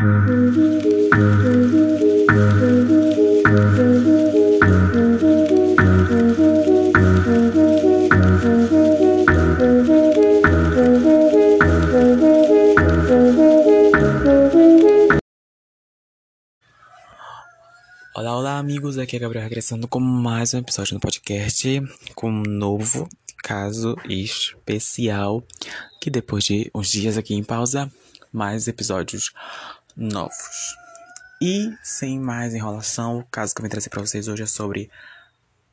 Olá, olá, amigos. Aqui é Gabriel regressando com mais um episódio no podcast com um novo caso especial. Que depois de uns dias aqui em pausa, mais episódios novos. E sem mais enrolação, o caso que eu vim trazer para vocês hoje é sobre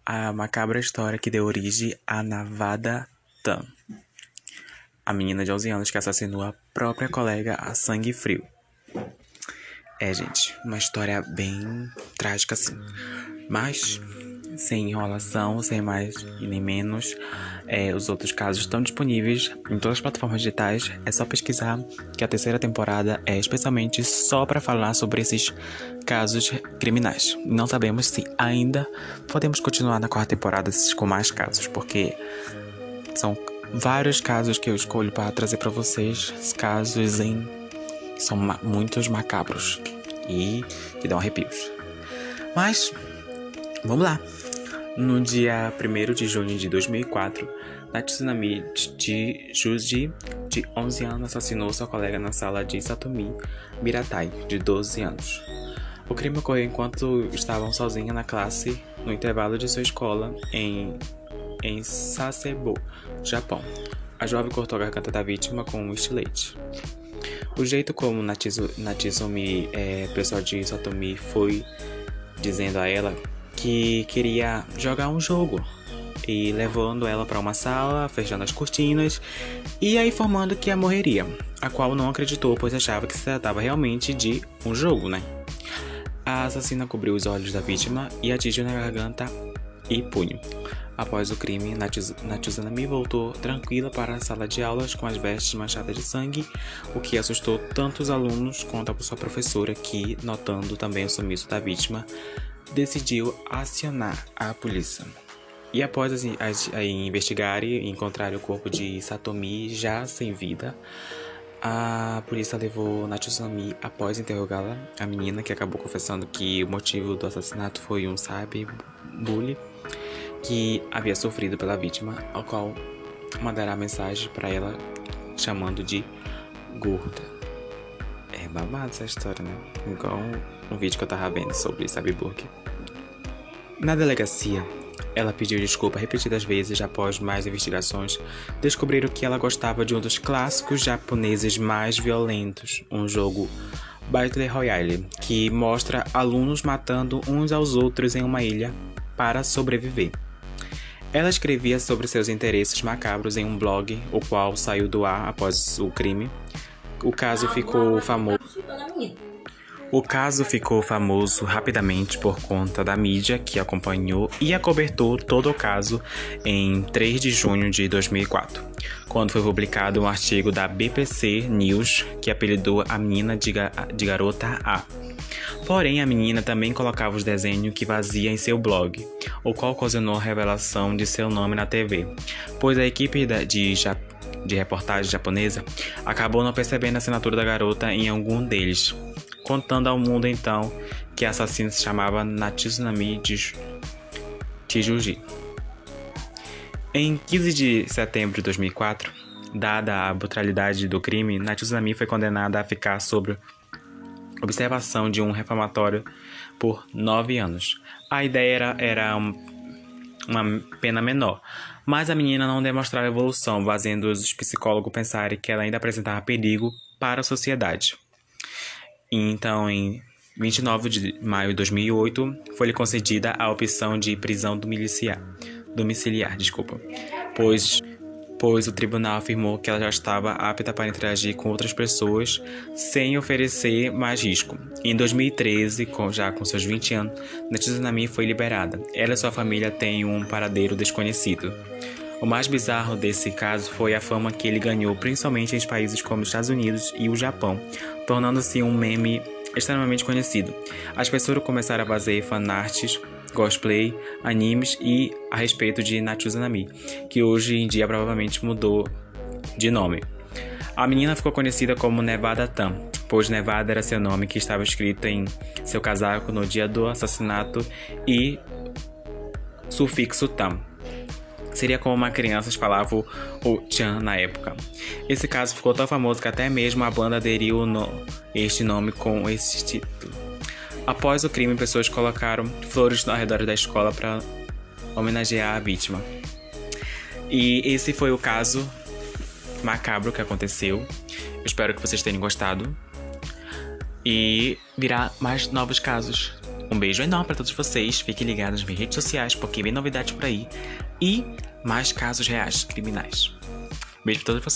a macabra história que deu origem a Navada Tan, a menina de 11 anos que assassinou a própria colega a sangue frio. É, gente, uma história bem trágica, assim. Mas, sem enrolação, sem mais e nem menos, é, os outros casos estão disponíveis em todas as plataformas digitais. É só pesquisar que a terceira temporada é especialmente só para falar sobre esses casos criminais. Não sabemos se ainda podemos continuar na quarta temporada com mais casos, porque são vários casos que eu escolho para trazer para vocês, casos em são ma muitos macabros e que dão arrepios. Mas, vamos lá. No dia 1 de junho de 2004, Natsunami de Juji, de 11 anos, assassinou sua colega na sala de Satomi Miratai, de 12 anos. O crime ocorreu enquanto estavam sozinhos na classe no intervalo de sua escola em, em Sasebo, Japão. A jovem cortou a garganta da vítima com um estilete. O jeito como Natizumi, é, pessoal de Satomi, foi dizendo a ela que queria jogar um jogo e levando ela para uma sala, fechando as cortinas e aí informando que a morreria, a qual não acreditou, pois achava que se tratava realmente de um jogo, né? A assassina cobriu os olhos da vítima e atingiu na garganta e punho. Após o crime, Natuzanami voltou tranquila para a sala de aulas com as vestes manchadas de sangue, o que assustou tanto os alunos quanto a sua professora, que, notando também o sumiço da vítima, decidiu acionar a polícia. E após as, as, as investigarem e encontrar o corpo de Satomi já sem vida, a polícia levou Natuzanami após interrogá-la, a menina que acabou confessando que o motivo do assassinato foi um cyberbullying que havia sofrido pela vítima, ao qual mandará mensagem para ela chamando de gorda. É babado essa história, né? Igual um vídeo que eu tava vendo sobre Sabiburg. Na delegacia, ela pediu desculpa repetidas vezes após mais investigações. Descobriram que ela gostava de um dos clássicos japoneses mais violentos, um jogo Battle Royale, que mostra alunos matando uns aos outros em uma ilha para sobreviver. Ela escrevia sobre seus interesses macabros em um blog, o qual saiu do ar após o crime. O caso ficou famoso. O caso ficou famoso rapidamente por conta da mídia que acompanhou e acobertou todo o caso em 3 de junho de 2004, quando foi publicado um artigo da BBC News que apelidou a menina de, ga de garota A. Porém, a menina também colocava os desenhos que fazia em seu blog, o qual ocasionou a revelação de seu nome na TV, pois a equipe de, de reportagem japonesa acabou não percebendo a assinatura da garota em algum deles, contando ao mundo então que a assassina se chamava Natsunami Tijuji. Em 15 de setembro de 2004, dada a brutalidade do crime, Natsunami foi condenada a ficar sob observação de um reformatório por nove anos. A ideia era, era um, uma pena menor, mas a menina não demonstrava evolução, fazendo os psicólogos pensarem que ela ainda apresentava perigo para a sociedade. Então, em 29 de maio de 2008, foi-lhe concedida a opção de prisão domiciliar, domiciliar desculpa, pois pois o tribunal afirmou que ela já estava apta para interagir com outras pessoas sem oferecer mais risco. Em 2013, com, já com seus 20 anos, Natsunami foi liberada. Ela e sua família têm um paradeiro desconhecido. O mais bizarro desse caso foi a fama que ele ganhou, principalmente em países como os Estados Unidos e o Japão, tornando-se um meme extremamente conhecido. As pessoas começaram a fazer fanarts cosplay, animes e a respeito de Natuzanami, que hoje em dia provavelmente mudou de nome. A menina ficou conhecida como Nevada Tam, pois Nevada era seu nome que estava escrito em seu casaco no dia do assassinato e sufixo tam. Seria como uma criança falava o Chan na época. Esse caso ficou tão famoso que até mesmo a banda aderiu no, este nome com esse título. Após o crime, pessoas colocaram flores ao redor da escola para homenagear a vítima. E esse foi o caso macabro que aconteceu. Eu espero que vocês tenham gostado. E virá mais novos casos. Um beijo enorme para todos vocês. Fiquem ligados nas minhas redes sociais, porque vem novidades por aí. E mais casos reais criminais. Beijo pra todos vocês.